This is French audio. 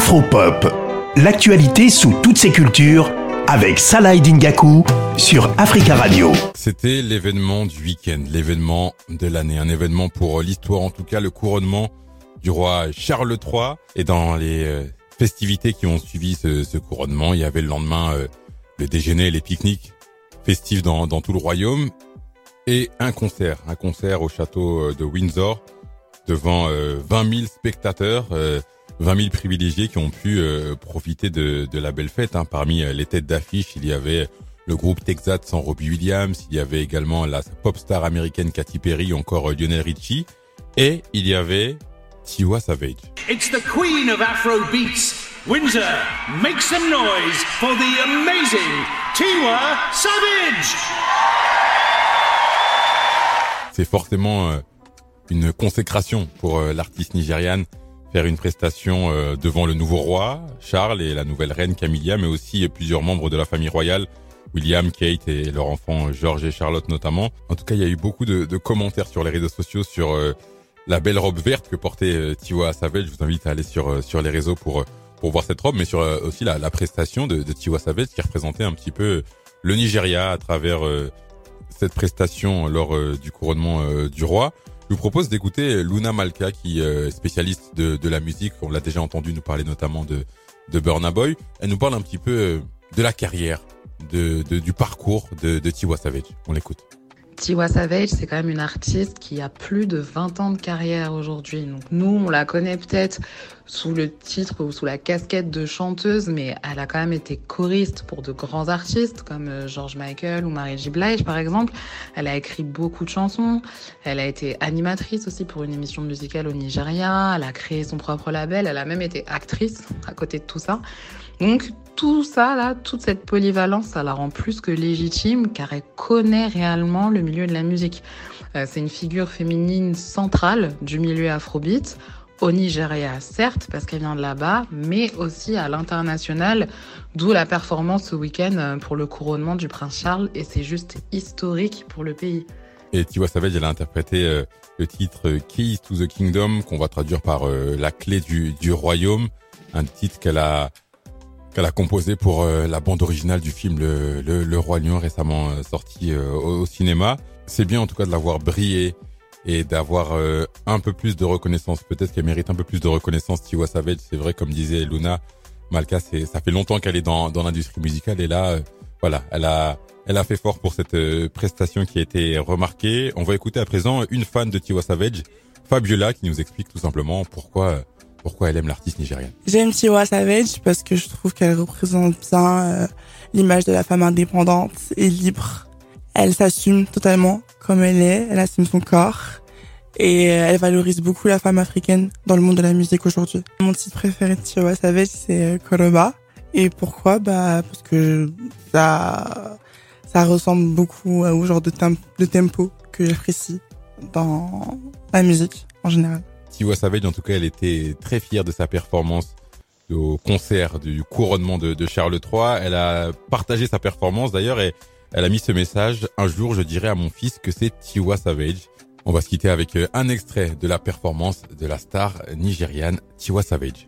Afropop, l'actualité sous toutes ses cultures avec Salah Dingaku sur Africa Radio. C'était l'événement du week-end, l'événement de l'année, un événement pour l'histoire en tout cas, le couronnement du roi Charles III. Et dans les euh, festivités qui ont suivi ce, couronnement, il y avait le lendemain euh, le déjeuner et les pique-niques festifs dans, tout le royaume et un concert, un concert au château euh, de Windsor devant 20 000 spectateurs. 20 000 privilégiés qui ont pu euh, profiter de, de, la belle fête. Hein. Parmi euh, les têtes d'affiche, il y avait le groupe Texas sans Robbie Williams, il y avait également la pop star américaine Katy Perry, encore euh, Lionel Richie, et il y avait Tiwa Savage. It's the queen of Afro beats. Windsor, make some noise for the amazing Tiwa Savage. C'est forcément une consécration pour l'artiste nigériane faire une prestation euh, devant le nouveau roi, Charles, et la nouvelle reine Camilla, mais aussi plusieurs membres de la famille royale, William, Kate et leur enfant George et Charlotte notamment. En tout cas, il y a eu beaucoup de, commentaires sur les réseaux sociaux sur euh, la belle robe verte que portait euh, Tiwa Savage. Je vous invite à aller sur sur les réseaux pour pour voir cette robe, mais sur aussi la, la prestation de, de Tiwa Savage qui représentait un petit peu le Nigeria à travers cette prestation lors du couronnement du roi. Je vous propose d'écouter Luna Malka, qui euh, est spécialiste de, la musique. On l'a déjà entendu nous parler notamment de, de Burna Boy. Elle nous parle un petit peu euh, de la carrière, de du parcours de, de Tiwa Savage. On l'écoute. Tiwa Savage, c'est quand même une artiste qui a plus de 20 ans de carrière aujourd'hui. Donc nous, on la connaît peut-être sous le titre ou sous la casquette de chanteuse, mais elle a quand même été choriste pour de grands artistes comme euh, George Michael ou Mary J. Blige par exemple. Elle a écrit beaucoup de chansons. Elle a été animatrice aussi pour une émission musicale au Nigeria. Elle a créé son propre label. Elle a même été actrice à côté de tout ça. Donc tout ça, là, toute cette polyvalence, ça la rend plus que légitime car elle connaît réellement le milieu de la musique. Euh, c'est une figure féminine centrale du milieu afrobeat au Nigeria, certes, parce qu'elle vient de là-bas, mais aussi à l'international, d'où la performance ce week-end euh, pour le couronnement du prince Charles, et c'est juste historique pour le pays. Et Tiwa Savage, elle a interprété euh, le titre Keys to the Kingdom, qu'on va traduire par la clé du, du royaume, un titre qu'elle a a composé pour euh, la bande originale du film Le, le, Roi Lion récemment euh, sorti euh, au, cinéma. C'est bien en tout cas de l'avoir brillé et d'avoir un peu plus de reconnaissance. Peut-être qu'elle mérite un peu plus de reconnaissance. Tiwa Savage, c'est vrai, comme disait Luna, Malka, c'est ça fait longtemps qu'elle est dans, dans l'industrie musicale et là, voilà, elle a elle a fait fort pour cette prestation qui a été remarquée. On va écouter à présent une fan de Tiwa Savage, Fabiola, qui nous explique tout simplement pourquoi pourquoi elle aime l'artiste nigérienne J'aime Tiwa Savage parce que je trouve qu'elle représente bien euh, l'image de la femme indépendante et libre. Elle s'assume totalement comme elle est, elle assume son corps et euh, elle valorise beaucoup la femme africaine dans le monde de la musique aujourd'hui. Mon titre préféré de Tiwa Savage c'est euh, Koroba et pourquoi? Bah parce que ça ça ressemble beaucoup au genre de, de tempo que j'apprécie dans la musique en général. Tiwa Savage, en tout cas, elle était très fière de sa performance au concert du couronnement de, Charles III. Elle a partagé sa performance d'ailleurs et elle a mis ce message. Un jour, je dirai à mon fils que c'est Tiwa Savage. On va se quitter avec euh, un extrait de la performance de la star nigériane Tiwa Savage.